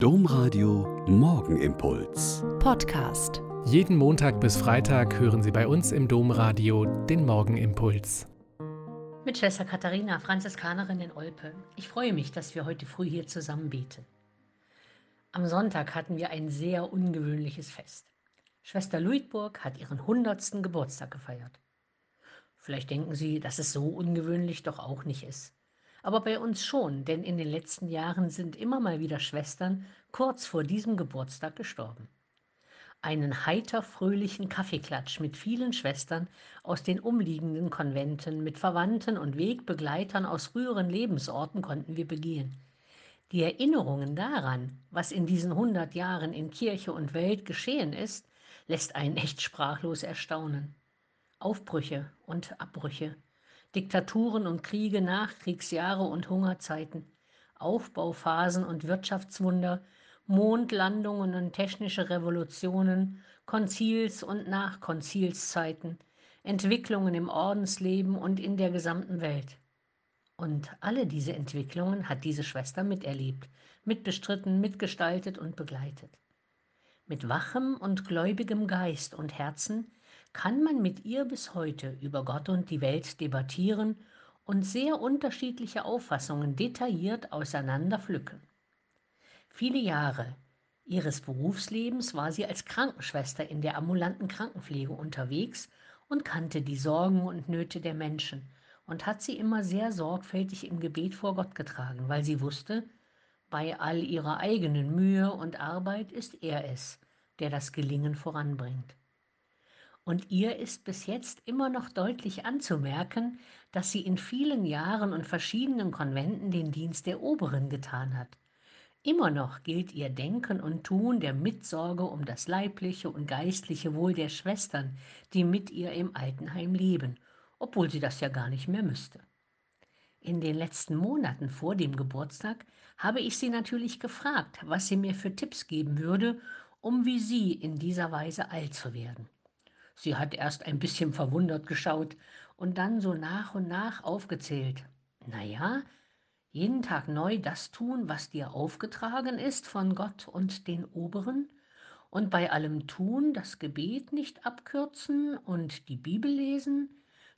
Domradio Morgenimpuls. Podcast. Jeden Montag bis Freitag hören Sie bei uns im Domradio den Morgenimpuls. Mit Schwester Katharina, Franziskanerin in Olpe. Ich freue mich, dass wir heute früh hier zusammen beten. Am Sonntag hatten wir ein sehr ungewöhnliches Fest. Schwester Luitburg hat ihren 100. Geburtstag gefeiert. Vielleicht denken Sie, dass es so ungewöhnlich doch auch nicht ist aber bei uns schon, denn in den letzten Jahren sind immer mal wieder Schwestern kurz vor diesem Geburtstag gestorben. Einen heiter fröhlichen Kaffeeklatsch mit vielen Schwestern aus den umliegenden Konventen, mit Verwandten und Wegbegleitern aus früheren Lebensorten konnten wir begehen. Die Erinnerungen daran, was in diesen hundert Jahren in Kirche und Welt geschehen ist, lässt einen echt sprachlos erstaunen. Aufbrüche und Abbrüche, Diktaturen und Kriege, Nachkriegsjahre und Hungerzeiten, Aufbauphasen und Wirtschaftswunder, Mondlandungen und technische Revolutionen, Konzils- und Nachkonzilszeiten, Entwicklungen im Ordensleben und in der gesamten Welt. Und alle diese Entwicklungen hat diese Schwester miterlebt, mitbestritten, mitgestaltet und begleitet. Mit wachem und gläubigem Geist und Herzen kann man mit ihr bis heute über Gott und die Welt debattieren und sehr unterschiedliche Auffassungen detailliert auseinander pflücken. Viele Jahre ihres Berufslebens war sie als Krankenschwester in der ambulanten Krankenpflege unterwegs und kannte die Sorgen und Nöte der Menschen und hat sie immer sehr sorgfältig im Gebet vor Gott getragen, weil sie wusste, bei all ihrer eigenen Mühe und Arbeit ist er es, der das Gelingen voranbringt. Und ihr ist bis jetzt immer noch deutlich anzumerken, dass sie in vielen Jahren und verschiedenen Konventen den Dienst der Oberen getan hat. Immer noch gilt ihr Denken und Tun der Mitsorge um das leibliche und geistliche Wohl der Schwestern, die mit ihr im Altenheim leben, obwohl sie das ja gar nicht mehr müsste. In den letzten Monaten vor dem Geburtstag habe ich sie natürlich gefragt, was sie mir für Tipps geben würde, um wie sie in dieser Weise alt zu werden. Sie hat erst ein bisschen verwundert geschaut und dann so nach und nach aufgezählt. Na ja, jeden Tag neu das tun, was dir aufgetragen ist von Gott und den Oberen, und bei allem Tun das Gebet nicht abkürzen und die Bibel lesen,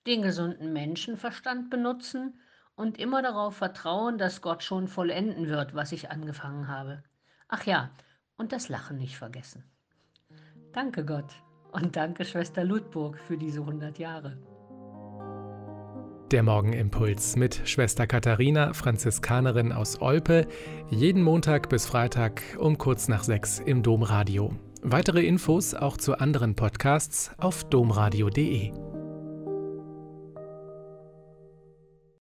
den gesunden Menschenverstand benutzen und immer darauf vertrauen, dass Gott schon vollenden wird, was ich angefangen habe. Ach ja, und das Lachen nicht vergessen. Danke Gott. Und danke Schwester Ludburg für diese 100 Jahre. Der Morgenimpuls mit Schwester Katharina, Franziskanerin aus Olpe, jeden Montag bis Freitag um kurz nach sechs im Domradio. Weitere Infos auch zu anderen Podcasts auf domradio.de.